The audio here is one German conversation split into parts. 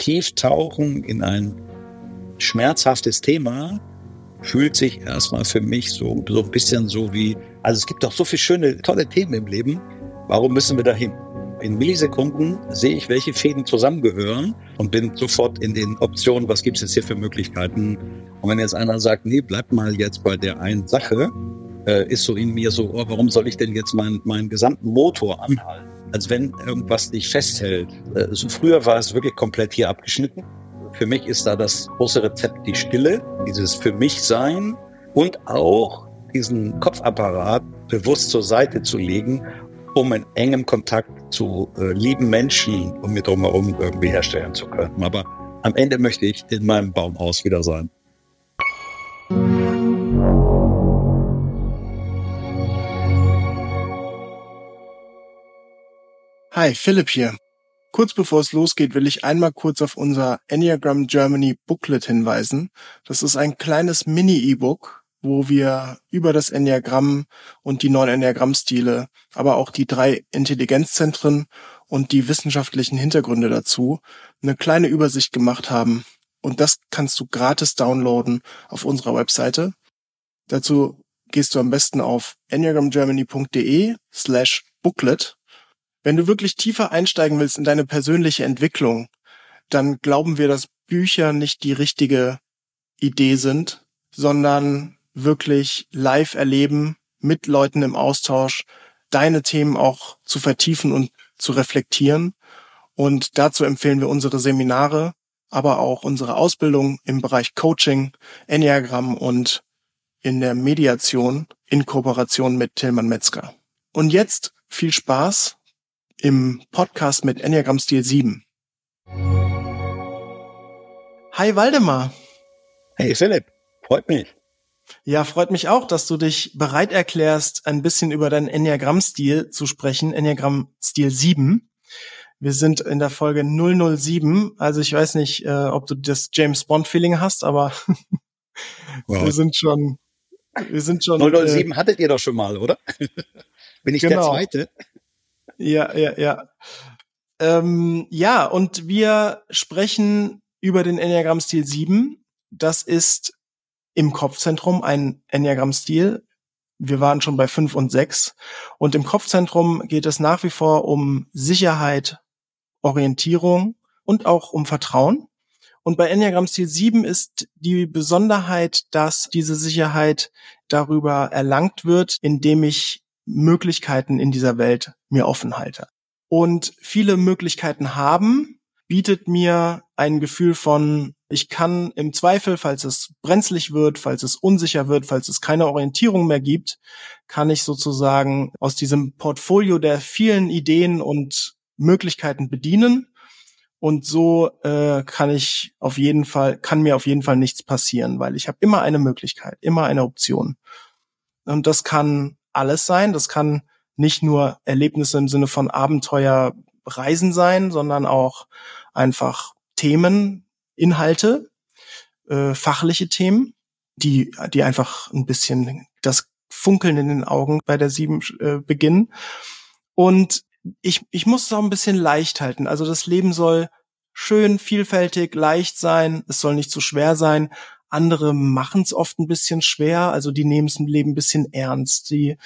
tief tauchen in ein schmerzhaftes Thema fühlt sich erstmal für mich so, so ein bisschen so wie, also es gibt doch so viele schöne, tolle Themen im Leben. Warum müssen wir dahin? In Millisekunden sehe ich, welche Fäden zusammengehören und bin sofort in den Optionen, was gibt es jetzt hier für Möglichkeiten. Und wenn jetzt einer sagt, nee, bleib mal jetzt bei der einen Sache, äh, ist so in mir so, oh, warum soll ich denn jetzt meinen, meinen gesamten Motor anhalten? Als wenn irgendwas dich festhält. Äh, so früher war es wirklich komplett hier abgeschnitten. Für mich ist da das große Rezept die Stille, dieses für mich sein und auch diesen Kopfapparat bewusst zur Seite zu legen, um in engem Kontakt zu äh, lieben Menschen um mir drumherum irgendwie herstellen zu können. Aber am Ende möchte ich in meinem Baumhaus wieder sein. Hi, Philipp hier. Kurz bevor es losgeht, will ich einmal kurz auf unser Enneagram Germany Booklet hinweisen. Das ist ein kleines Mini-E-Book, wo wir über das Enneagramm und die neun Enneagramm-Stile, aber auch die drei Intelligenzzentren und die wissenschaftlichen Hintergründe dazu eine kleine Übersicht gemacht haben. Und das kannst du gratis downloaden auf unserer Webseite. Dazu gehst du am besten auf enneagramgermany.de slash booklet wenn du wirklich tiefer einsteigen willst in deine persönliche Entwicklung, dann glauben wir, dass Bücher nicht die richtige Idee sind, sondern wirklich live erleben, mit Leuten im Austausch, deine Themen auch zu vertiefen und zu reflektieren. Und dazu empfehlen wir unsere Seminare, aber auch unsere Ausbildung im Bereich Coaching, Enneagramm und in der Mediation in Kooperation mit Tillmann Metzger. Und jetzt viel Spaß im Podcast mit Enneagram Stil 7. Hi Waldemar. Hey Philipp, freut mich. Ja, freut mich auch, dass du dich bereit erklärst, ein bisschen über deinen Enneagramm-Stil zu sprechen, Enneagramm-Stil 7. Wir sind in der Folge 007, also ich weiß nicht, äh, ob du das James Bond-Feeling hast, aber wow. wir sind schon, wir sind schon. 007 äh, hattet ihr doch schon mal, oder? Bin ich genau. der Zweite? Ja, ja, ja. Ähm, ja, und wir sprechen über den Enneagramm-Stil 7. Das ist im Kopfzentrum ein Enneagramm-Stil. Wir waren schon bei 5 und 6. Und im Kopfzentrum geht es nach wie vor um Sicherheit, Orientierung und auch um Vertrauen. Und bei Enneagramm Stil 7 ist die Besonderheit, dass diese Sicherheit darüber erlangt wird, indem ich Möglichkeiten in dieser Welt mir offen halte. Und viele Möglichkeiten haben bietet mir ein Gefühl von, ich kann im Zweifel, falls es brenzlig wird, falls es unsicher wird, falls es keine Orientierung mehr gibt, kann ich sozusagen aus diesem Portfolio der vielen Ideen und Möglichkeiten bedienen. Und so äh, kann ich auf jeden Fall, kann mir auf jeden Fall nichts passieren, weil ich habe immer eine Möglichkeit, immer eine Option. Und das kann alles sein. Das kann nicht nur Erlebnisse im Sinne von Abenteuer, Reisen sein, sondern auch einfach Themen, Inhalte, äh, fachliche Themen, die, die einfach ein bisschen das Funkeln in den Augen bei der sieben äh, beginnen. Und ich, ich muss es auch ein bisschen leicht halten. Also das Leben soll schön, vielfältig, leicht sein. Es soll nicht zu schwer sein. Andere machen es oft ein bisschen schwer, also die nehmen es im Leben ein bisschen ernst. Die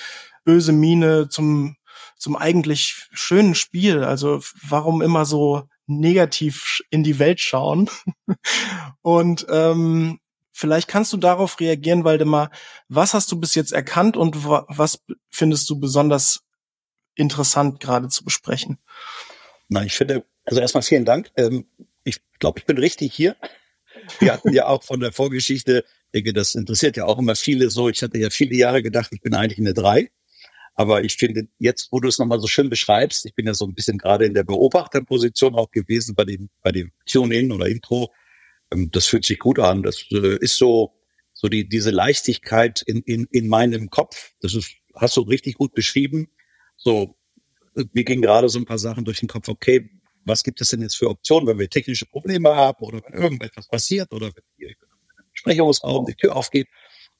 böse Miene zum, zum eigentlich schönen Spiel. Also warum immer so negativ in die Welt schauen? und ähm, vielleicht kannst du darauf reagieren, Waldemar. Was hast du bis jetzt erkannt und was findest du besonders interessant gerade zu besprechen? Na, ich finde, also erstmal vielen Dank. Ähm, ich glaube, ich bin richtig hier. Wir hatten ja auch von der Vorgeschichte, ich denke, das interessiert ja auch immer viele so. Ich hatte ja viele Jahre gedacht, ich bin eigentlich eine Drei. Aber ich finde, jetzt, wo du es nochmal so schön beschreibst, ich bin ja so ein bisschen gerade in der Beobachterposition auch gewesen bei dem, bei dem Tune-In oder Intro. Ähm, das fühlt sich gut an. Das äh, ist so, so die, diese Leichtigkeit in, in, in meinem Kopf. Das ist, hast du richtig gut beschrieben. So, äh, mir gingen gerade so ein paar Sachen durch den Kopf. Okay, was gibt es denn jetzt für Optionen, wenn wir technische Probleme haben oder wenn irgendetwas passiert oder wenn hier im Besprechungsraum die Tür aufgeht.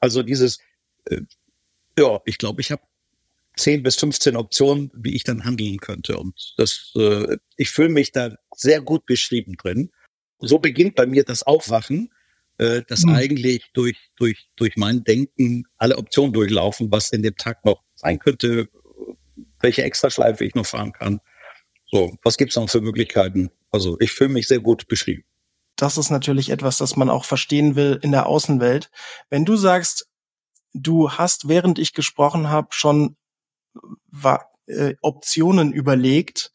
Also dieses, äh, ja, ich glaube, ich habe 10 bis 15 Optionen, wie ich dann handeln könnte. Und das, äh, ich fühle mich da sehr gut beschrieben drin. so beginnt bei mir das Aufwachen, äh, dass mhm. eigentlich durch, durch, durch mein Denken alle Optionen durchlaufen, was in dem Tag noch sein könnte, welche Extraschleife ich noch fahren kann. So, was gibt's noch für Möglichkeiten? Also ich fühle mich sehr gut beschrieben. Das ist natürlich etwas, das man auch verstehen will in der Außenwelt. Wenn du sagst, du hast, während ich gesprochen habe, schon äh, Optionen überlegt,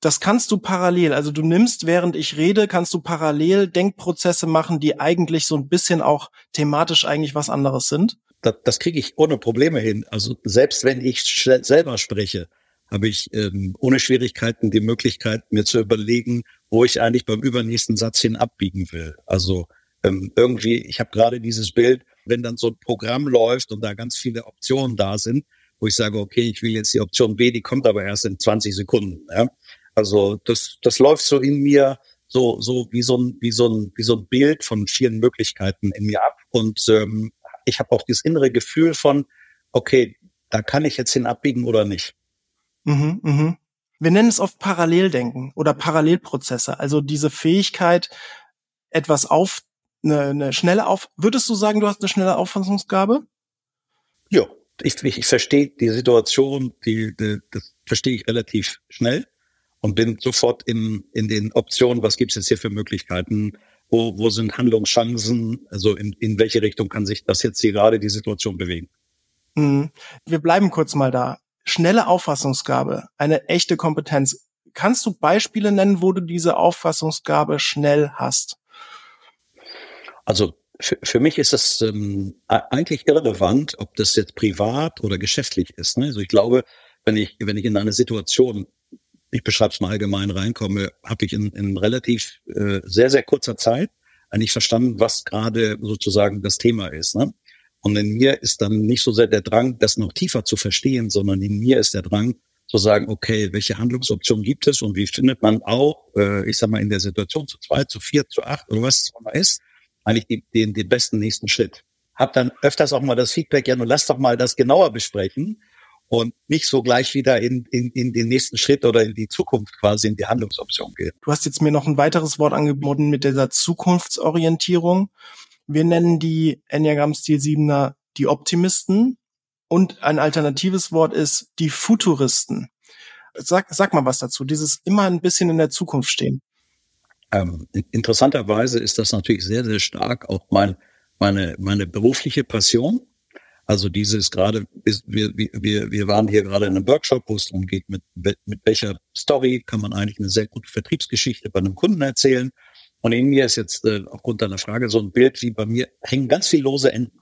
das kannst du parallel, also du nimmst, während ich rede, kannst du parallel Denkprozesse machen, die eigentlich so ein bisschen auch thematisch eigentlich was anderes sind? Das, das kriege ich ohne Probleme hin. Also selbst wenn ich selber spreche, habe ich ähm, ohne Schwierigkeiten die Möglichkeit, mir zu überlegen, wo ich eigentlich beim übernächsten Satz hin abbiegen will. Also ähm, irgendwie, ich habe gerade dieses Bild, wenn dann so ein Programm läuft und da ganz viele Optionen da sind, wo ich sage, okay, ich will jetzt die Option B, die kommt aber erst in 20 Sekunden. Ja? Also das, das läuft so in mir so, so wie so ein, wie so ein, wie so ein Bild von vielen Möglichkeiten in mir ab. Und ähm, ich habe auch dieses innere Gefühl von, okay, da kann ich jetzt hin abbiegen oder nicht. Mhm, mhm. Wir nennen es oft Paralleldenken oder Parallelprozesse. Also diese Fähigkeit, etwas auf, eine, eine schnelle auf, würdest du sagen, du hast eine schnelle Auffassungsgabe? Ja, ich, ich, ich verstehe die Situation, die, die, das verstehe ich relativ schnell und bin sofort in, in den Optionen, was gibt es jetzt hier für Möglichkeiten, wo, wo sind Handlungschancen, also in, in welche Richtung kann sich das jetzt hier gerade die Situation bewegen. Mhm. Wir bleiben kurz mal da. Schnelle Auffassungsgabe, eine echte Kompetenz. Kannst du Beispiele nennen, wo du diese Auffassungsgabe schnell hast? Also für, für mich ist es ähm, eigentlich irrelevant, ob das jetzt privat oder geschäftlich ist. Ne? Also ich glaube, wenn ich, wenn ich in eine Situation ich beschreibe es mal allgemein reinkomme, habe ich in, in relativ äh, sehr, sehr kurzer Zeit eigentlich verstanden, was gerade sozusagen das Thema ist. Ne? Und in mir ist dann nicht so sehr der Drang, das noch tiefer zu verstehen, sondern in mir ist der Drang zu sagen, okay, welche Handlungsoptionen gibt es und wie findet man auch, äh, ich sag mal, in der Situation zu zwei, zu vier, zu acht oder was es immer ist, eigentlich die, den, den besten nächsten Schritt. Hab dann öfters auch mal das Feedback, ja, nun lass doch mal das genauer besprechen und nicht so gleich wieder in, in, in den nächsten Schritt oder in die Zukunft quasi in die Handlungsoption gehen. Du hast jetzt mir noch ein weiteres Wort angeboten mit dieser Zukunftsorientierung. Wir nennen die Enneagramm-Stil 7er die Optimisten und ein alternatives Wort ist die Futuristen. Sag, sag mal was dazu, dieses immer ein bisschen in der Zukunft stehen. Ähm, interessanterweise ist das natürlich sehr, sehr stark auch mein, meine, meine berufliche Passion. Also dieses gerade, wir, wir, wir waren hier gerade in einem Workshop, wo es darum geht, mit, mit welcher Story kann man eigentlich eine sehr gute Vertriebsgeschichte bei einem Kunden erzählen. Und in mir ist jetzt äh, aufgrund deiner Frage so ein Bild wie bei mir hängen ganz viel lose Enden.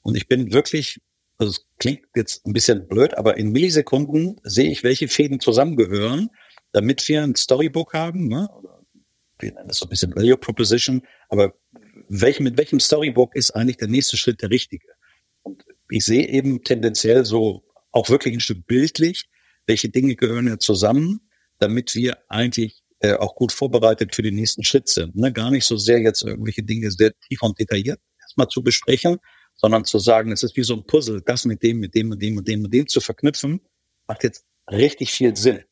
Und ich bin wirklich, also es klingt jetzt ein bisschen blöd, aber in Millisekunden sehe ich, welche Fäden zusammengehören, damit wir ein Storybook haben. Ne? Wir nennen das so ein bisschen Value Proposition. Aber welch, mit welchem Storybook ist eigentlich der nächste Schritt der richtige? ich sehe eben tendenziell so auch wirklich ein Stück bildlich, welche Dinge gehören ja zusammen, damit wir eigentlich äh, auch gut vorbereitet für den nächsten Schritt sind. Ne? Gar nicht so sehr jetzt irgendwelche Dinge sehr tief und detailliert erstmal zu besprechen, sondern zu sagen, es ist wie so ein Puzzle, das mit dem, mit dem, mit dem und dem und dem zu verknüpfen, macht jetzt richtig viel Sinn.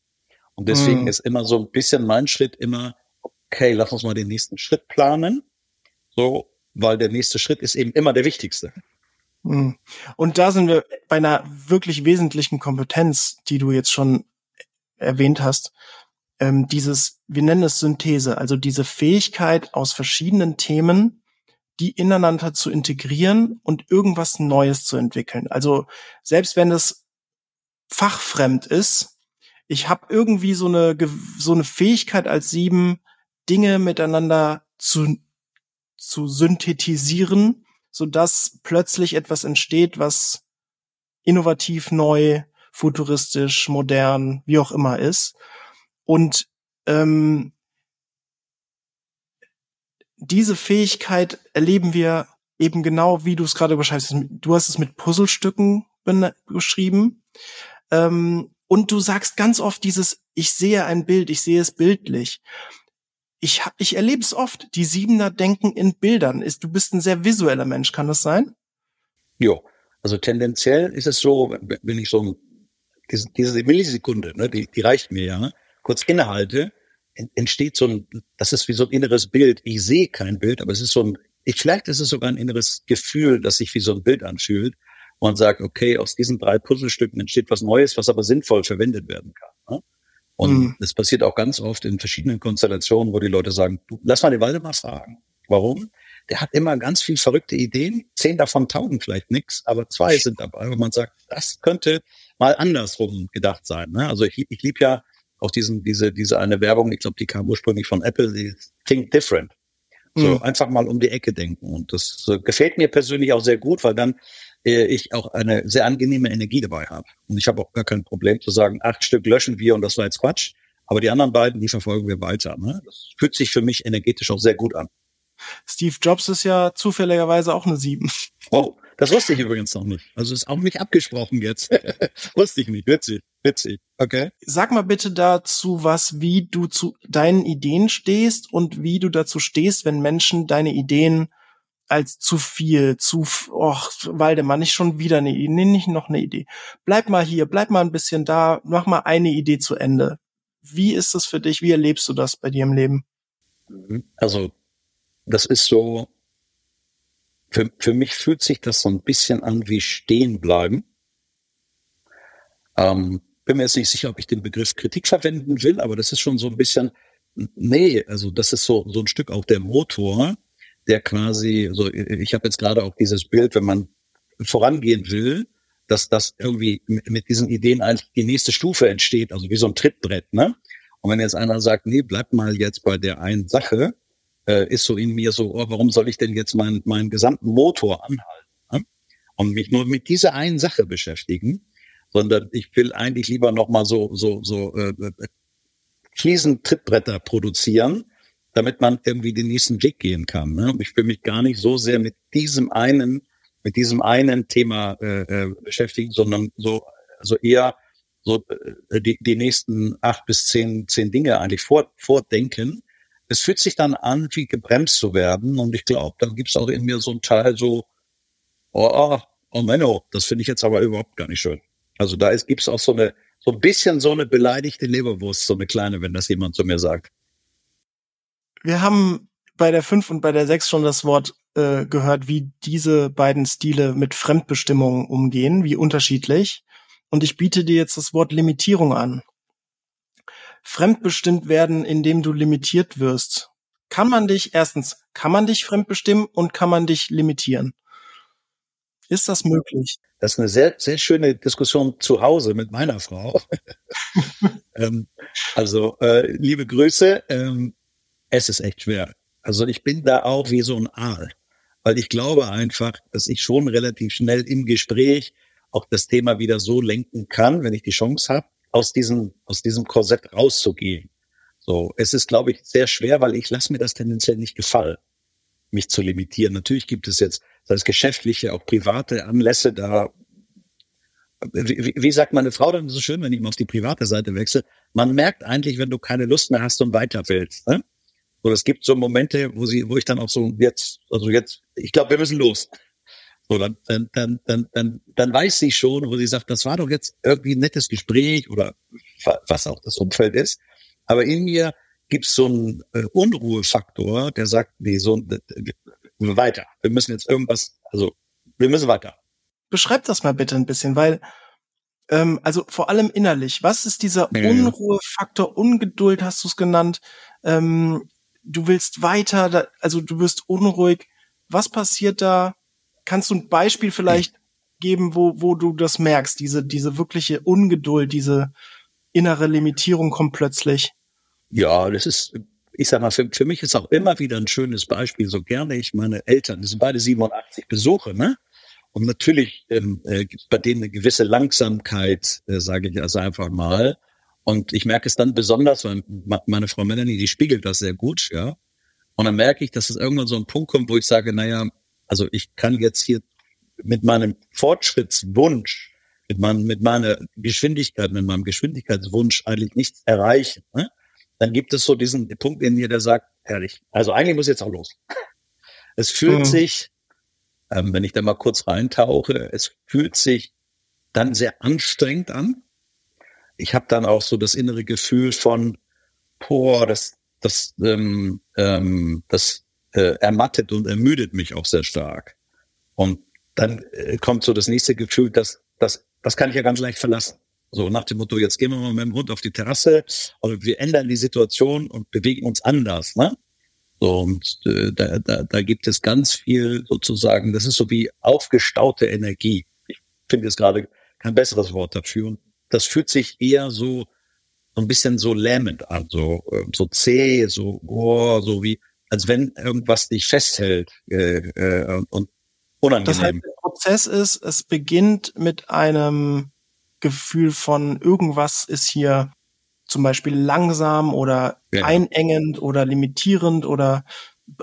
Und deswegen mm. ist immer so ein bisschen mein Schritt immer, okay, lass uns mal den nächsten Schritt planen. So, weil der nächste Schritt ist eben immer der wichtigste. Hm. Und da sind wir bei einer wirklich wesentlichen Kompetenz, die du jetzt schon erwähnt hast. Ähm, dieses, wir nennen es Synthese, also diese Fähigkeit aus verschiedenen Themen, die ineinander zu integrieren und irgendwas Neues zu entwickeln. Also selbst wenn es fachfremd ist, ich habe irgendwie so eine so eine Fähigkeit als sieben Dinge miteinander zu zu synthetisieren so dass plötzlich etwas entsteht, was innovativ, neu, futuristisch, modern, wie auch immer ist. Und ähm, diese Fähigkeit erleben wir eben genau, wie du es gerade beschreibst. Du hast es mit Puzzlestücken beschrieben. Ähm, und du sagst ganz oft dieses, ich sehe ein Bild, ich sehe es bildlich ich, ich erlebe es oft, die Siebener denken in Bildern. Du bist ein sehr visueller Mensch, kann das sein? Jo, also tendenziell ist es so, wenn ich so diese, diese Millisekunde, ne, die, die reicht mir ja, kurz innehalte, entsteht so ein, das ist wie so ein inneres Bild. Ich sehe kein Bild, aber es ist so ein, ich, vielleicht ist es sogar ein inneres Gefühl, das sich wie so ein Bild anfühlt und sagt, okay, aus diesen drei Puzzlestücken entsteht was Neues, was aber sinnvoll verwendet werden kann. Ne? Und mhm. das passiert auch ganz oft in verschiedenen Konstellationen, wo die Leute sagen, du, lass mal den Waldemar fragen. Warum? Der hat immer ganz viel verrückte Ideen. Zehn davon taugen vielleicht nichts, aber zwei sind dabei, wo man sagt, das könnte mal andersrum gedacht sein. Ne? Also ich, ich liebe ja auch diesen, diese, diese eine Werbung, ich glaube, die kam ursprünglich von Apple, die Think Different. So mhm. einfach mal um die Ecke denken. Und das äh, gefällt mir persönlich auch sehr gut, weil dann äh, ich auch eine sehr angenehme Energie dabei habe. Und ich habe auch gar kein Problem zu sagen, acht Stück löschen wir und das war jetzt Quatsch. Aber die anderen beiden, die verfolgen wir weiter. Ne? Das fühlt sich für mich energetisch auch sehr gut an. Steve Jobs ist ja zufälligerweise auch eine Sieben. Oh, das wusste ich übrigens noch nicht. Also ist auch nicht abgesprochen jetzt. wusste ich nicht. Witzig, witzig. Okay. Sag mal bitte dazu was, wie du zu deinen Ideen stehst und wie du dazu stehst, wenn Menschen deine Ideen als zu viel, zu, och, Waldemar, nicht schon wieder eine Idee, nee, nicht noch eine Idee. Bleib mal hier, bleib mal ein bisschen da, mach mal eine Idee zu Ende. Wie ist das für dich? Wie erlebst du das bei dir im Leben? Also das ist so, für, für mich fühlt sich das so ein bisschen an wie stehen bleiben. Ähm, bin mir jetzt nicht sicher, ob ich den Begriff Kritik verwenden will, aber das ist schon so ein bisschen, nee, also das ist so, so ein Stück auch der Motor, der quasi, so, ich habe jetzt gerade auch dieses Bild, wenn man vorangehen will, dass das irgendwie mit diesen Ideen eigentlich die nächste Stufe entsteht, also wie so ein Trittbrett, ne? Und wenn jetzt einer sagt, nee, bleib mal jetzt bei der einen Sache, äh, ist so in mir so, oh, warum soll ich denn jetzt meinen meinen gesamten Motor anhalten ne? und mich nur mit dieser einen Sache beschäftigen, sondern ich will eigentlich lieber noch mal so so so äh, äh Fliesentrittbretter produzieren, damit man irgendwie den nächsten Weg gehen kann. Ne? Ich will mich gar nicht so sehr mit diesem einen mit diesem einen Thema äh, äh, beschäftigen, sondern so also eher so äh, die, die nächsten acht bis zehn zehn Dinge eigentlich vor, vordenken es fühlt sich dann an, wie gebremst zu werden. Und ich glaube, dann gibt es auch in mir so einen Teil so, oh, oh, oh Menno, das finde ich jetzt aber überhaupt gar nicht schön. Also da gibt es auch so eine, so ein bisschen so eine beleidigte Leberwurst, so eine kleine, wenn das jemand zu mir sagt. Wir haben bei der 5 und bei der 6 schon das Wort äh, gehört, wie diese beiden Stile mit Fremdbestimmung umgehen, wie unterschiedlich. Und ich biete dir jetzt das Wort Limitierung an fremdbestimmt werden, indem du limitiert wirst. Kann man dich, erstens, kann man dich fremdbestimmen und kann man dich limitieren? Ist das möglich? Das ist eine sehr, sehr schöne Diskussion zu Hause mit meiner Frau. ähm, also, äh, liebe Grüße, ähm, es ist echt schwer. Also ich bin da auch wie so ein Aal, weil ich glaube einfach, dass ich schon relativ schnell im Gespräch auch das Thema wieder so lenken kann, wenn ich die Chance habe, aus diesem, aus diesem Korsett rauszugehen. So, es ist, glaube ich, sehr schwer, weil ich lasse mir das tendenziell nicht gefallen, mich zu limitieren. Natürlich gibt es jetzt, sei es geschäftliche, auch private Anlässe, da wie, wie sagt meine Frau dann so schön, wenn ich mal auf die private Seite wechsle, man merkt eigentlich, wenn du keine Lust mehr hast und weiter willst. Ne? So, es gibt so Momente, wo sie, wo ich dann auch so jetzt, also jetzt, ich glaube, wir müssen los. So, dann, dann, dann, dann, dann, dann weiß sie schon, wo sie sagt, das war doch jetzt irgendwie ein nettes Gespräch oder was auch das Umfeld ist. Aber in mir gibt es so einen äh, Unruhefaktor, der sagt, nee, so weiter. Wir müssen jetzt irgendwas, also wir müssen weiter. Beschreib das mal bitte ein bisschen, weil ähm, also vor allem innerlich, was ist dieser Unruhefaktor, Ungeduld hast du es genannt? Ähm, du willst weiter, also du wirst unruhig. Was passiert da? Kannst du ein Beispiel vielleicht geben, wo, wo du das merkst, diese, diese wirkliche Ungeduld, diese innere Limitierung kommt plötzlich? Ja, das ist, ich sag mal, für, für mich ist auch immer wieder ein schönes Beispiel, so gerne ich meine Eltern, die sind beide 87, besuche, ne? Und natürlich ähm, äh, bei denen eine gewisse Langsamkeit, äh, sage ich also einfach mal. Und ich merke es dann besonders, weil meine Frau Melanie, die spiegelt das sehr gut, ja. Und dann merke ich, dass es irgendwann so ein Punkt kommt, wo ich sage, naja, also ich kann jetzt hier mit meinem Fortschrittswunsch, mit, meinem, mit meiner Geschwindigkeit, mit meinem Geschwindigkeitswunsch eigentlich nichts erreichen. Ne? Dann gibt es so diesen Punkt in mir, der sagt, herrlich, also eigentlich muss jetzt auch los. Es fühlt mhm. sich, ähm, wenn ich da mal kurz reintauche, es fühlt sich dann sehr anstrengend an. Ich habe dann auch so das innere Gefühl von, boah, das, das, ähm, ähm, das äh, ermattet und ermüdet mich auch sehr stark. Und dann äh, kommt so das nächste Gefühl, dass das, das kann ich ja ganz leicht verlassen. So nach dem Motto, jetzt gehen wir mal mit dem Hund auf die Terrasse oder wir ändern die Situation und bewegen uns anders. Ne? So, und äh, da, da, da gibt es ganz viel sozusagen, das ist so wie aufgestaute Energie. Ich finde jetzt gerade kein besseres Wort dafür. Und das fühlt sich eher so, so ein bisschen so lähmend an, so, äh, so zäh, so, oh, so wie, als wenn irgendwas dich festhält äh, äh, und unangenehm. Das heißt, der Prozess ist, es beginnt mit einem Gefühl von irgendwas ist hier zum Beispiel langsam oder ja. einengend oder limitierend oder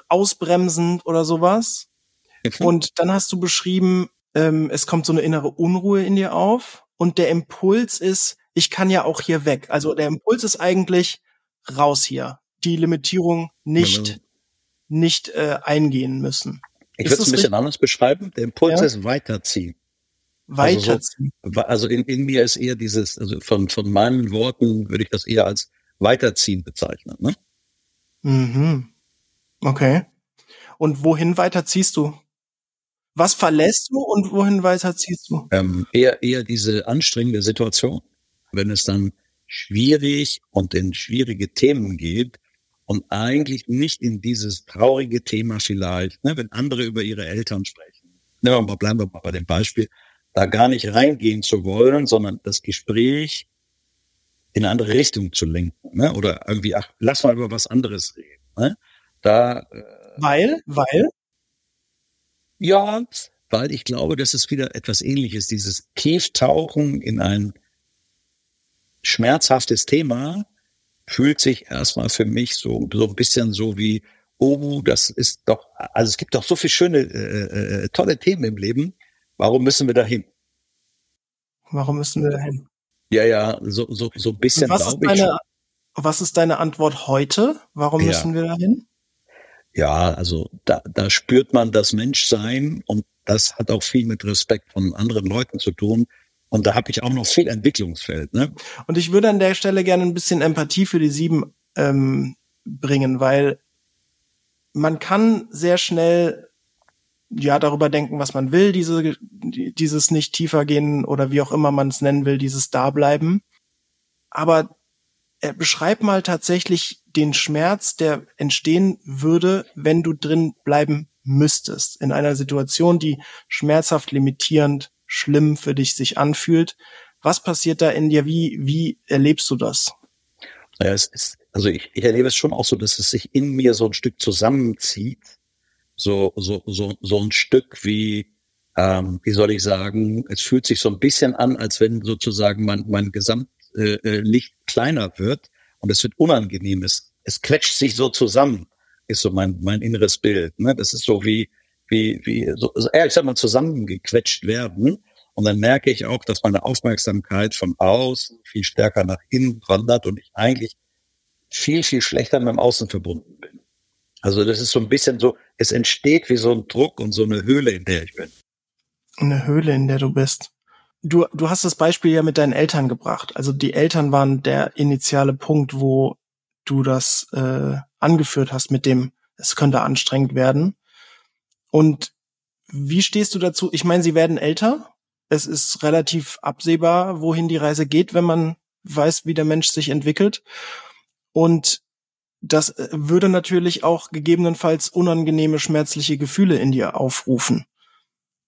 ausbremsend oder sowas. Mhm. Und dann hast du beschrieben, ähm, es kommt so eine innere Unruhe in dir auf und der Impuls ist, ich kann ja auch hier weg. Also der Impuls ist eigentlich raus hier. Die Limitierung nicht, ja, nicht äh, eingehen müssen. Ich würde es ein bisschen richtig? anders beschreiben. Der Impuls ja? ist weiterziehen. Weiterziehen. Also, so, also in, in, mir ist eher dieses, also von, von meinen Worten würde ich das eher als Weiterziehen bezeichnen. Ne? Mhm. Okay. Und wohin weiterziehst du? Was verlässt du und wohin weiterziehst du? Ähm, eher, eher diese anstrengende Situation. Wenn es dann schwierig und in schwierige Themen geht und eigentlich nicht in dieses traurige Thema vielleicht, ne, wenn andere über ihre Eltern sprechen. Mal, bleiben wir mal bei dem Beispiel da gar nicht reingehen zu wollen, sondern das Gespräch in eine andere Richtung zu lenken. Ne? Oder irgendwie, ach, lass mal über was anderes reden. Ne? Da, äh, weil, weil? Ja, weil ich glaube, das ist wieder etwas ähnliches, dieses Tieftauchen in ein schmerzhaftes Thema fühlt sich erstmal für mich so, so ein bisschen so wie, oh, das ist doch, also es gibt doch so viele schöne, äh, äh, tolle Themen im Leben, Warum müssen wir dahin? Warum müssen wir dahin? Ja, ja, so, so, so ein bisschen glaube ich. Deine, was ist deine Antwort heute? Warum ja. müssen wir dahin? Ja, also da, da spürt man das Menschsein und das hat auch viel mit Respekt von anderen Leuten zu tun. Und da habe ich auch noch viel Entwicklungsfeld. Ne? Und ich würde an der Stelle gerne ein bisschen Empathie für die sieben ähm, bringen, weil man kann sehr schnell ja darüber denken, was man will, diese, dieses nicht tiefer gehen oder wie auch immer man es nennen will, dieses Dableiben. Aber er beschreib mal tatsächlich den Schmerz, der entstehen würde, wenn du drin bleiben müsstest. In einer Situation, die schmerzhaft, limitierend, schlimm für dich sich anfühlt. Was passiert da in dir? Wie, wie erlebst du das? Naja, es ist, also ich, ich erlebe es schon auch so, dass es sich in mir so ein Stück zusammenzieht so, so, so, so ein Stück wie, ähm, wie soll ich sagen, es fühlt sich so ein bisschen an, als wenn sozusagen mein, mein Gesamtlicht äh, äh kleiner wird und es wird unangenehm. Es, es quetscht sich so zusammen, ist so mein, mein inneres Bild. Ne? Das ist so wie, wie, wie, so, ja, ich sag mal, zusammengequetscht werden. Und dann merke ich auch, dass meine Aufmerksamkeit von außen viel stärker nach innen wandert und ich eigentlich viel, viel schlechter mit dem Außen verbunden bin. Also das ist so ein bisschen so, es entsteht wie so ein Druck und so eine Höhle, in der ich bin. Eine Höhle, in der du bist. Du, du hast das Beispiel ja mit deinen Eltern gebracht. Also die Eltern waren der initiale Punkt, wo du das äh, angeführt hast mit dem, es könnte anstrengend werden. Und wie stehst du dazu? Ich meine, sie werden älter. Es ist relativ absehbar, wohin die Reise geht, wenn man weiß, wie der Mensch sich entwickelt. Und das äh, würde natürlich auch gegebenenfalls unangenehme, schmerzliche Gefühle in dir aufrufen.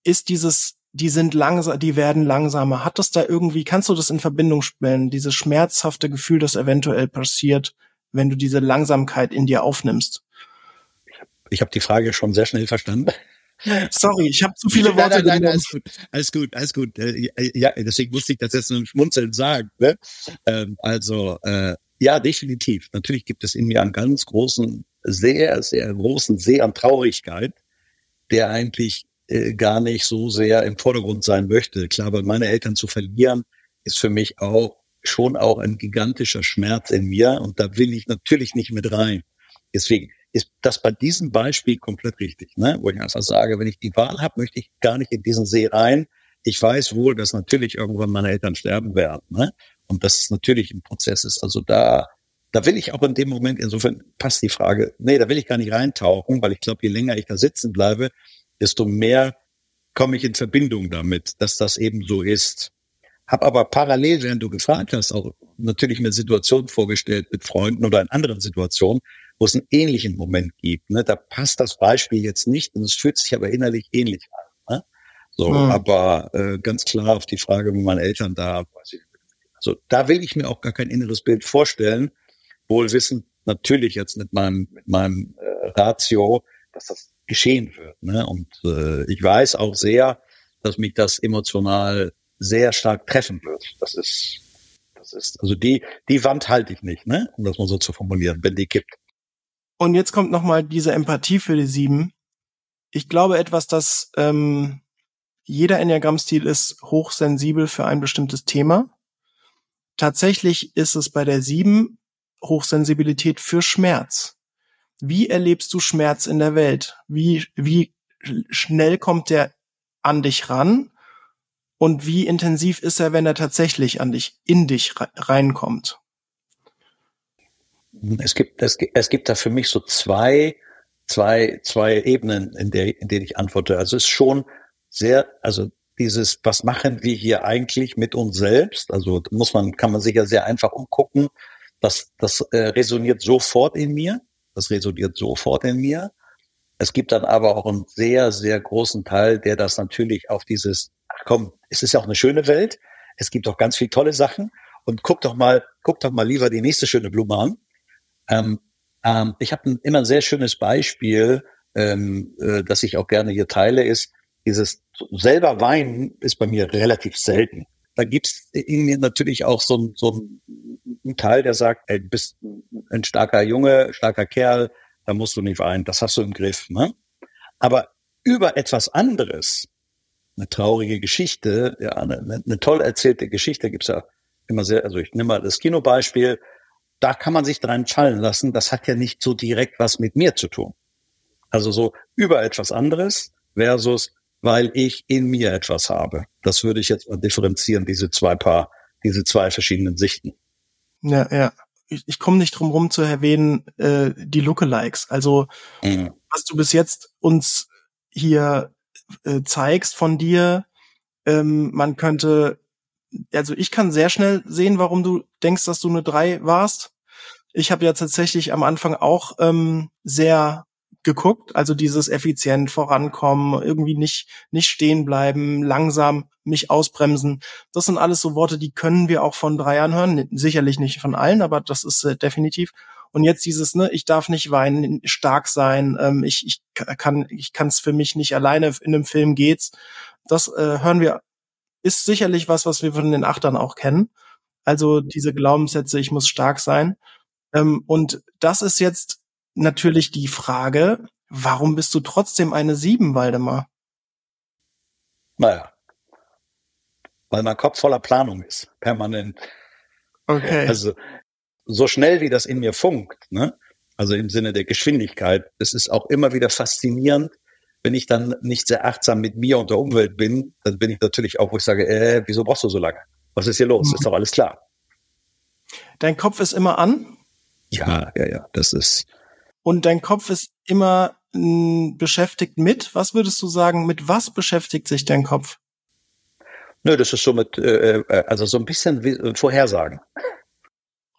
Ist dieses, die sind langsam, die werden langsamer. Hat das da irgendwie, kannst du das in Verbindung stellen, dieses schmerzhafte Gefühl, das eventuell passiert, wenn du diese Langsamkeit in dir aufnimmst? Ich habe hab die Frage schon sehr schnell verstanden. Sorry, ich habe zu viele Worte nein, nein, nein, alles gut, alles gut, alles gut. Äh, ja, deswegen musste ich das jetzt nur schmunzeln sagen. Ne? Ähm, also äh, ja, definitiv. Natürlich gibt es in mir einen ganz großen, sehr, sehr großen See an Traurigkeit, der eigentlich äh, gar nicht so sehr im Vordergrund sein möchte. Klar, weil meine Eltern zu verlieren, ist für mich auch schon auch ein gigantischer Schmerz in mir und da will ich natürlich nicht mit rein. Deswegen ist das bei diesem Beispiel komplett richtig, ne? wo ich einfach sage, wenn ich die Wahl habe, möchte ich gar nicht in diesen See rein. Ich weiß wohl, dass natürlich irgendwann meine Eltern sterben werden. Ne? und dass es natürlich ein Prozess ist. Also da da will ich auch in dem Moment, insofern passt die Frage, nee, da will ich gar nicht reintauchen, weil ich glaube, je länger ich da sitzen bleibe, desto mehr komme ich in Verbindung damit, dass das eben so ist. Hab aber parallel, während du gefragt hast, auch natürlich mir Situationen vorgestellt mit Freunden oder in anderen Situationen, wo es einen ähnlichen Moment gibt. Ne? Da passt das Beispiel jetzt nicht und es fühlt sich aber innerlich ähnlich an. Ne? So, mhm. aber äh, ganz klar auf die Frage, wie meine Eltern da, weiß ich, also da will ich mir auch gar kein inneres Bild vorstellen, wohl wissen natürlich jetzt mit meinem, mit meinem äh, Ratio, dass das geschehen wird. Ne? Und äh, ich weiß auch sehr, dass mich das emotional sehr stark treffen wird. Das ist, das ist, also die, die Wand halte ich nicht, ne? um das mal so zu formulieren, wenn die kippt. Und jetzt kommt nochmal diese Empathie für die sieben. Ich glaube etwas, dass ähm, jeder Enneagramm-Stil ist hochsensibel für ein bestimmtes Thema. Tatsächlich ist es bei der sieben Hochsensibilität für Schmerz. Wie erlebst du Schmerz in der Welt? Wie, wie schnell kommt der an dich ran? Und wie intensiv ist er, wenn er tatsächlich an dich, in dich reinkommt? Es gibt, es, es gibt da für mich so zwei, zwei, zwei Ebenen, in, der, in denen ich antworte. Also es ist schon sehr, also dieses, was machen wir hier eigentlich mit uns selbst? Also muss man, kann man sich ja sehr einfach umgucken. Das, das äh, resoniert sofort in mir. Das resoniert sofort in mir. Es gibt dann aber auch einen sehr, sehr großen Teil, der das natürlich auf dieses, ach komm, es ist ja auch eine schöne Welt. Es gibt auch ganz viele tolle Sachen. Und guck doch mal, guck doch mal lieber die nächste schöne Blume an. Ähm, ähm, ich habe ein, immer sehr schönes Beispiel, ähm, äh, das ich auch gerne hier teile, ist dieses selber weinen ist bei mir relativ selten. Da gibt's in mir natürlich auch so, ein, so ein Teil, der sagt, ey, du bist ein starker Junge, starker Kerl, da musst du nicht weinen, das hast du im Griff. Ne? Aber über etwas anderes, eine traurige Geschichte, ja, eine, eine toll erzählte Geschichte gibt's ja immer sehr, also ich nehme mal das Kinobeispiel, da kann man sich dran schallen lassen, das hat ja nicht so direkt was mit mir zu tun. Also so über etwas anderes versus weil ich in mir etwas habe. Das würde ich jetzt mal differenzieren, diese zwei Paar, diese zwei verschiedenen Sichten. Ja, ja. Ich, ich komme nicht drum rum zu erwähnen, äh, die Lookalikes. Also, mhm. was du bis jetzt uns hier äh, zeigst von dir, ähm, man könnte, also ich kann sehr schnell sehen, warum du denkst, dass du eine drei warst. Ich habe ja tatsächlich am Anfang auch ähm, sehr geguckt, also dieses effizient vorankommen, irgendwie nicht, nicht stehen bleiben, langsam mich ausbremsen. Das sind alles so Worte, die können wir auch von Dreiern hören. Sicherlich nicht von allen, aber das ist äh, definitiv. Und jetzt dieses, ne, ich darf nicht weinen, stark sein, ähm, ich, ich kann, ich kann es für mich nicht alleine, in einem Film geht's. Das äh, hören wir, ist sicherlich was, was wir von den Achtern auch kennen. Also diese Glaubenssätze, ich muss stark sein. Ähm, und das ist jetzt natürlich die Frage, warum bist du trotzdem eine Sieben, Waldemar? Naja, weil mein Kopf voller Planung ist, permanent. Okay. Also so schnell wie das in mir funkt, ne? also im Sinne der Geschwindigkeit, es ist auch immer wieder faszinierend, wenn ich dann nicht sehr achtsam mit mir und der Umwelt bin, dann bin ich natürlich auch, wo ich sage, äh, wieso brauchst du so lange? Was ist hier los? Mhm. Ist doch alles klar. Dein Kopf ist immer an? Ja, ja, ja, das ist, und dein Kopf ist immer hm, beschäftigt mit. Was würdest du sagen, mit was beschäftigt sich dein Kopf? Nö, das ist so mit, äh, äh also so ein bisschen wie, äh, Vorhersagen.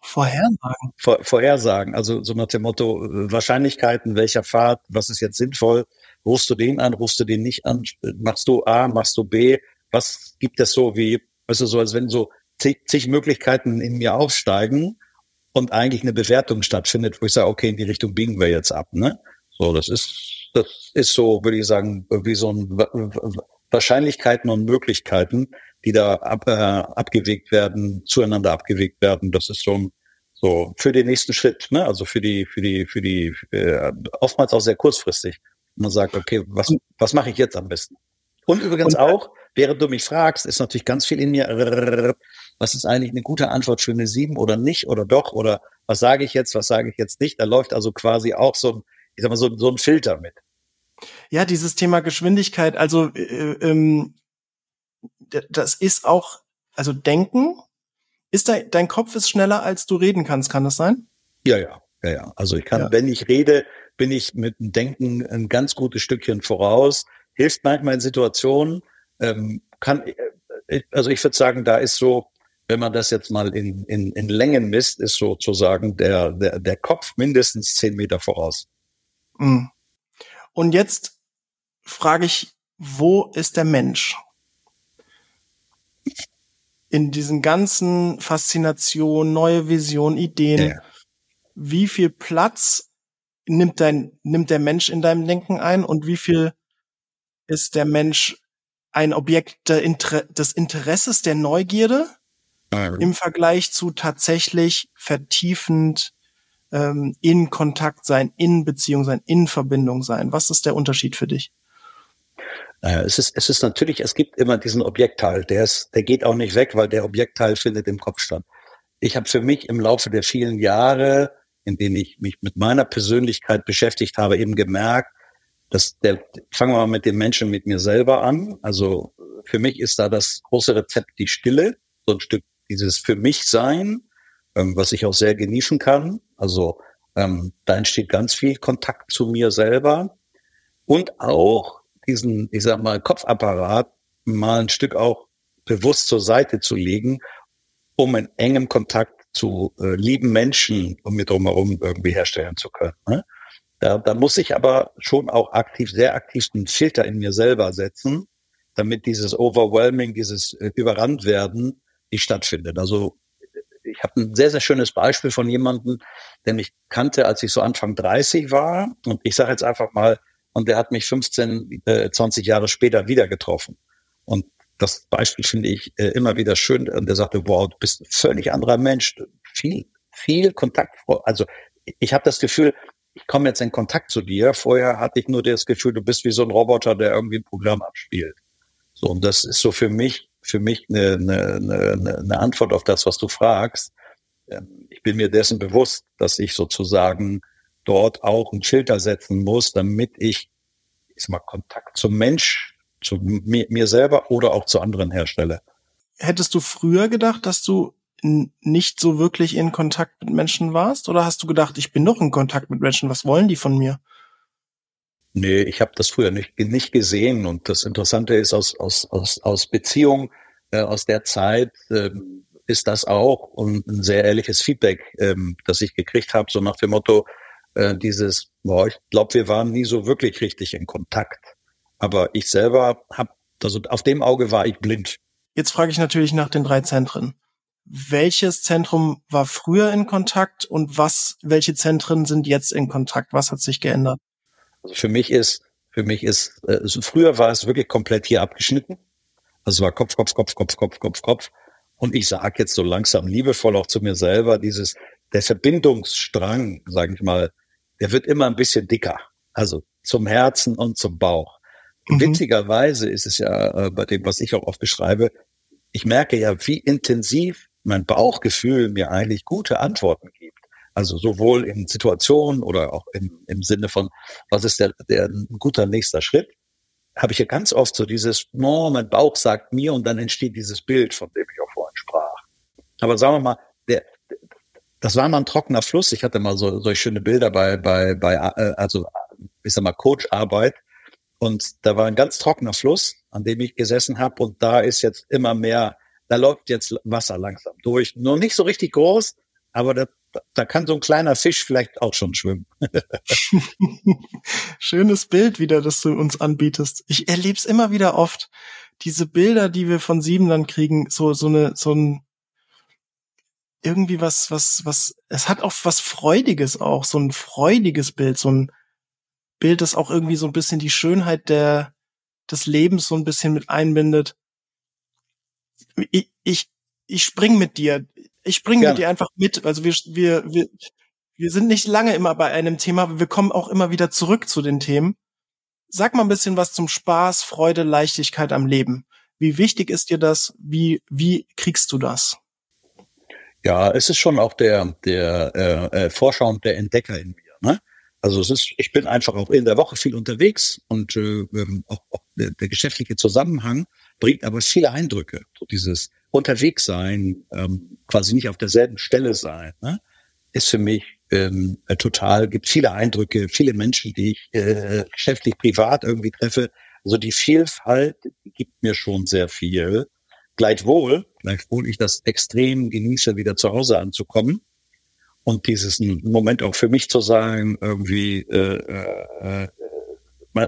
Vorhersagen? Vor, Vorhersagen, also so nach dem Motto, äh, Wahrscheinlichkeiten, welcher Pfad, was ist jetzt sinnvoll, rufst du den an, rufst du den nicht an, machst du A, machst du B, was gibt es so wie, weißt du, so als wenn so zig, zig Möglichkeiten in mir aufsteigen und eigentlich eine Bewertung stattfindet, wo ich sage, okay, in die Richtung biegen wir jetzt ab. Ne? So, das ist, das ist so, würde ich sagen, wie so ein Wahrscheinlichkeiten und Möglichkeiten, die da ab, äh, abgewegt werden, zueinander abgewegt werden. Das ist so ein so für den nächsten Schritt, ne? Also für die, für die, für die, äh, oftmals auch sehr kurzfristig. Man sagt, okay, was, was mache ich jetzt am besten? Und übrigens und, auch, während du mich fragst, ist natürlich ganz viel in mir, was ist eigentlich eine gute Antwort für eine sieben oder nicht oder doch oder was sage ich jetzt, was sage ich jetzt nicht. Da läuft also quasi auch so ein, ich sag mal, so, so ein Filter mit. Ja, dieses Thema Geschwindigkeit, also äh, ähm, das ist auch, also denken, ist da, dein Kopf ist schneller, als du reden kannst, kann das sein? Ja, ja, ja, ja. Also ich kann, ja. wenn ich rede, bin ich mit dem Denken ein ganz gutes Stückchen voraus, hilft manchmal in Situationen, ähm, kann, äh, also ich würde sagen, da ist so, wenn man das jetzt mal in, in, in Längen misst, ist sozusagen der, der, der Kopf mindestens zehn Meter voraus. Mhm. Und jetzt frage ich, wo ist der Mensch? In diesen ganzen Faszinationen, neue Visionen, Ideen. Ja. Wie viel Platz nimmt dein, nimmt der Mensch in deinem Denken ein und wie viel ist der Mensch ein Objekt des Interesses, der Neugierde im Vergleich zu tatsächlich vertiefend ähm, in Kontakt sein, in Beziehung sein, in Verbindung sein? Was ist der Unterschied für dich? Naja, es ist, es ist natürlich, es gibt immer diesen Objektteil, der ist, der geht auch nicht weg, weil der Objektteil findet im Kopf statt. Ich habe für mich im Laufe der vielen Jahre, in denen ich mich mit meiner Persönlichkeit beschäftigt habe, eben gemerkt, dass der, fangen wir mal mit dem Menschen, mit mir selber an. Also für mich ist da das große Rezept die Stille, so ein Stück dieses für mich sein, ähm, was ich auch sehr genießen kann. Also ähm, da entsteht ganz viel Kontakt zu mir selber und auch diesen, ich sag mal, Kopfapparat mal ein Stück auch bewusst zur Seite zu legen, um in engem Kontakt zu äh, lieben Menschen um mir drumherum irgendwie herstellen zu können. Ne? Da, da muss ich aber schon auch aktiv, sehr aktiv einen Filter in mir selber setzen, damit dieses Overwhelming, dieses äh, Überrannt werden nicht stattfindet. Also ich habe ein sehr, sehr schönes Beispiel von jemandem, der mich kannte, als ich so Anfang 30 war. Und ich sage jetzt einfach mal, und der hat mich 15, äh, 20 Jahre später wieder getroffen. Und das Beispiel finde ich äh, immer wieder schön. Und der sagte, wow, du bist ein völlig anderer Mensch. Viel, viel Kontakt. Also ich habe das Gefühl, ich komme jetzt in Kontakt zu dir. Vorher hatte ich nur das Gefühl, du bist wie so ein Roboter, der irgendwie ein Programm abspielt. So, und das ist so für mich für mich eine, eine, eine, eine Antwort auf das, was du fragst. Ähm, ich bin mir dessen bewusst, dass ich sozusagen dort auch einen Filter setzen muss, damit ich, ich sag mal, Kontakt zum Mensch, zu mir, mir selber oder auch zu anderen herstelle. Hättest du früher gedacht, dass du nicht so wirklich in Kontakt mit Menschen warst? Oder hast du gedacht, ich bin doch in Kontakt mit Menschen, was wollen die von mir? Nee, ich habe das früher nicht, nicht gesehen. Und das Interessante ist, aus, aus, aus, aus Beziehung äh, aus der Zeit äh, ist das auch und ein sehr ehrliches Feedback, ähm, das ich gekriegt habe, so nach dem Motto, äh, dieses, boah, ich glaube, wir waren nie so wirklich richtig in Kontakt. Aber ich selber habe, also auf dem Auge war ich blind. Jetzt frage ich natürlich nach den drei Zentren. Welches Zentrum war früher in Kontakt und was, welche Zentren sind jetzt in Kontakt? Was hat sich geändert? Also für mich ist, für mich ist, äh, früher war es wirklich komplett hier abgeschnitten. Also es war Kopf, Kopf, Kopf, Kopf, Kopf, Kopf, Kopf. Und ich sage jetzt so langsam liebevoll auch zu mir selber, dieses, der Verbindungsstrang, sage ich mal, der wird immer ein bisschen dicker. Also zum Herzen und zum Bauch. Mhm. Witzigerweise ist es ja äh, bei dem, was ich auch oft beschreibe, ich merke ja, wie intensiv mein Bauchgefühl mir eigentlich gute Antworten gibt. Also sowohl in Situationen oder auch im, im Sinne von, was ist der, der ein guter nächster Schritt, habe ich ja ganz oft so dieses, no, mein Bauch sagt mir und dann entsteht dieses Bild, von dem ich auch vorhin sprach. Aber sagen wir mal, der, das war mal ein trockener Fluss. Ich hatte mal so solche schöne Bilder bei, bei, bei, äh, also, ich sag mal, Coacharbeit. Und da war ein ganz trockener Fluss, an dem ich gesessen habe. Und da ist jetzt immer mehr, da läuft jetzt Wasser langsam durch. Nur nicht so richtig groß, aber da, da kann so ein kleiner Fisch vielleicht auch schon schwimmen. Schönes Bild wieder, das du uns anbietest. Ich erlebe es immer wieder oft. Diese Bilder, die wir von sieben dann kriegen, so, so eine, so ein, irgendwie was, was, was, es hat auch was Freudiges auch, so ein freudiges Bild, so ein Bild, das auch irgendwie so ein bisschen die Schönheit der, des Lebens so ein bisschen mit einbindet. Ich, ich, ich spring mit dir. Ich springe mit dir einfach mit. Also wir, wir, wir, wir sind nicht lange immer bei einem Thema, aber wir kommen auch immer wieder zurück zu den Themen. Sag mal ein bisschen was zum Spaß, Freude, Leichtigkeit am Leben. Wie wichtig ist dir das? Wie, wie kriegst du das? Ja, es ist schon auch der, der äh, äh, Forscher und der Entdecker in mir. Ne? Also es ist, ich bin einfach auch in der Woche viel unterwegs und äh, ähm, auch, auch der, der geschäftliche Zusammenhang bringt aber viele Eindrücke. So dieses unterwegs sein, ähm, quasi nicht auf derselben Stelle sein, ne? ist für mich ähm, äh, total, gibt viele Eindrücke, viele Menschen, die ich äh, geschäftlich, privat irgendwie treffe. Also die Vielfalt gibt mir schon sehr viel. Gleichwohl, gleichwohl ich das extrem genieße, wieder zu Hause anzukommen und dieses Moment auch für mich zu sagen, irgendwie äh, äh, äh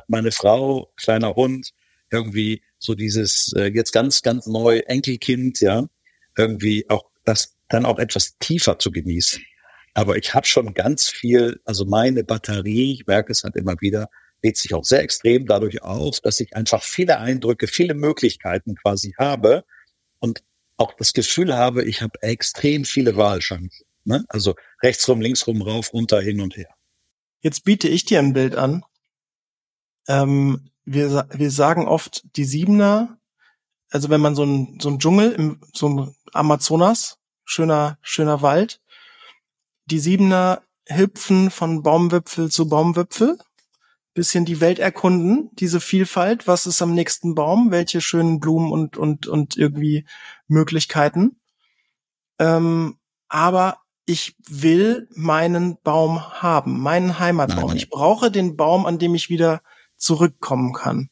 meine Frau, kleiner Hund, irgendwie so dieses äh, jetzt ganz, ganz neu Enkelkind, ja, irgendwie auch das dann auch etwas tiefer zu genießen. Aber ich habe schon ganz viel, also meine Batterie, ich merke es halt immer wieder, lädt sich auch sehr extrem dadurch auf, dass ich einfach viele Eindrücke, viele Möglichkeiten quasi habe und auch das Gefühl habe, ich habe extrem viele Wahlchancen. Ne? Also rechts rum, links rum, rauf, runter, hin und her. Jetzt biete ich dir ein Bild an. Ähm, wir, wir sagen oft die Siebener, also wenn man so ein, so ein Dschungel, im, so ein Amazonas, schöner, schöner Wald, die Siebener hüpfen von Baumwipfel zu Baumwipfel, bisschen die Welt erkunden, diese Vielfalt, was ist am nächsten Baum, welche schönen Blumen und, und, und irgendwie Möglichkeiten. Ähm, aber ich will meinen Baum haben, meinen Heimatbaum. Nein, ich brauche den Baum, an dem ich wieder zurückkommen kann.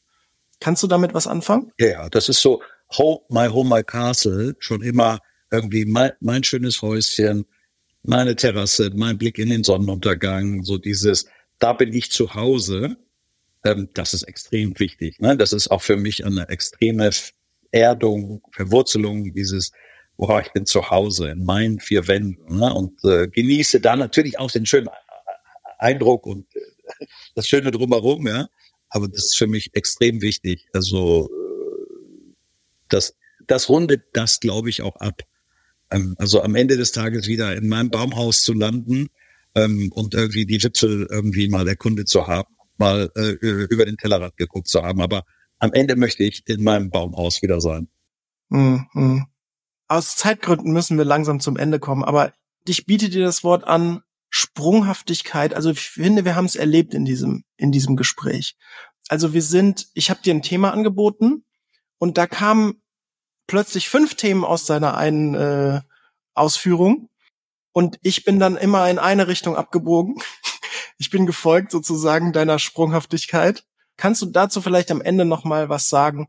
Kannst du damit was anfangen? Ja, das ist so home, My Home, My Castle, schon immer irgendwie mein, mein schönes Häuschen, meine Terrasse, mein Blick in den Sonnenuntergang, so dieses, da bin ich zu Hause. Ähm, das ist extrem wichtig. Ne? Das ist auch für mich eine extreme Erdung, Verwurzelung, dieses, boah, ich bin zu Hause in meinen vier Wänden ne? und äh, genieße da natürlich auch den schönen Eindruck und äh, das Schöne drumherum, ja. Aber das ist für mich extrem wichtig. Also äh, das, das rundet das, glaube ich, auch ab. Ähm, also am Ende des Tages wieder in meinem Baumhaus zu landen ähm, und irgendwie die Wipfel irgendwie mal erkundet zu haben, mal äh, über den Tellerrad geguckt zu haben. Aber am Ende möchte ich in meinem Baumhaus wieder sein. Mhm. Aus Zeitgründen müssen wir langsam zum Ende kommen, aber ich biete dir das Wort an, Sprunghaftigkeit. Also ich finde, wir haben es erlebt in diesem, in diesem Gespräch. Also wir sind, ich habe dir ein Thema angeboten und da kamen plötzlich fünf Themen aus deiner einen äh, Ausführung und ich bin dann immer in eine Richtung abgebogen. Ich bin gefolgt sozusagen deiner Sprunghaftigkeit. Kannst du dazu vielleicht am Ende noch mal was sagen?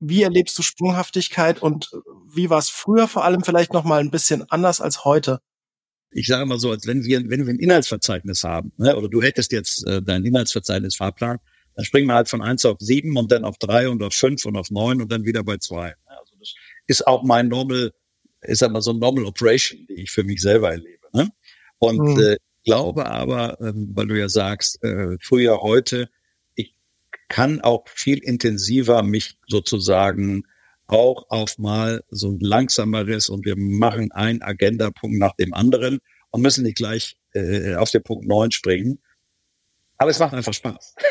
Wie erlebst du Sprunghaftigkeit und wie war es früher vor allem vielleicht noch mal ein bisschen anders als heute? ich sage mal so, als wenn wir, wenn wir ein Inhaltsverzeichnis haben, ne, oder du hättest jetzt äh, dein Inhaltsverzeichnis Fahrplan, dann springen wir halt von eins auf sieben und dann auf drei und auf fünf und auf neun und dann wieder bei zwei. Also das ist auch mein normal, ist aber so ein normal Operation, die ich für mich selber erlebe. Ne? Und mhm. äh, glaube aber, ähm, weil du ja sagst, äh, früher, heute, ich kann auch viel intensiver mich sozusagen auch auf mal so ein langsameres und wir machen einen Agendapunkt nach dem anderen und müssen nicht gleich äh, auf den Punkt neun springen. Aber es macht einfach Spaß.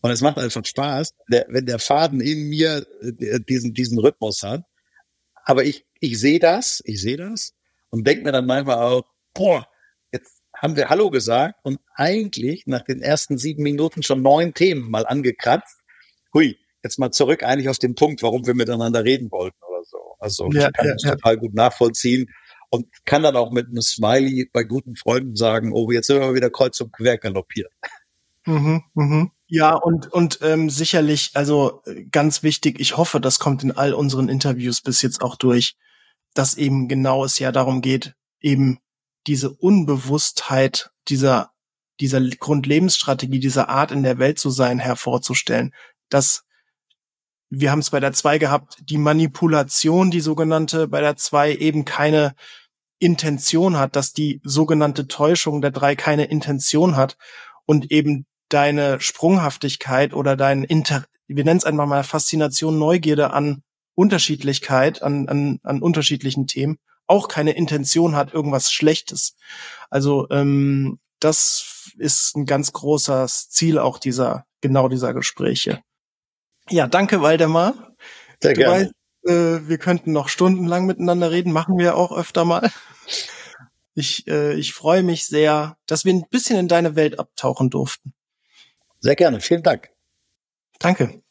Und es macht einfach Spaß, der, wenn der Faden in mir äh, diesen, diesen Rhythmus hat. Aber ich, ich sehe das, ich sehe das und denke mir dann manchmal auch, boah, jetzt haben wir Hallo gesagt und eigentlich nach den ersten sieben Minuten schon neun Themen mal angekratzt. Hui, jetzt mal zurück eigentlich auf den Punkt, warum wir miteinander reden wollten oder so. Also ja, ich kann ja, das ja. total gut nachvollziehen und kann dann auch mit einem Smiley bei guten Freunden sagen, oh, jetzt sind wir wieder kreuz und quer galoppiert. Mhm, mhm. Ja, und, und ähm, sicherlich, also ganz wichtig, ich hoffe, das kommt in all unseren Interviews bis jetzt auch durch, dass eben genau es ja darum geht, eben diese Unbewusstheit dieser, dieser Grundlebensstrategie, dieser Art in der Welt zu sein, hervorzustellen. Dass wir haben es bei der 2 gehabt, die Manipulation, die sogenannte, bei der 2 eben keine Intention hat, dass die sogenannte Täuschung der 3 keine Intention hat und eben deine Sprunghaftigkeit oder dein Inter, wir nennen es einfach mal Faszination, Neugierde an Unterschiedlichkeit, an, an, an unterschiedlichen Themen, auch keine Intention hat, irgendwas Schlechtes. Also ähm, das ist ein ganz großes Ziel auch dieser, genau dieser Gespräche. Ja, danke, Waldemar. Sehr du gerne. Weißt, äh, wir könnten noch stundenlang miteinander reden, machen wir auch öfter mal. Ich, äh, ich freue mich sehr, dass wir ein bisschen in deine Welt abtauchen durften. Sehr gerne, vielen Dank. Danke.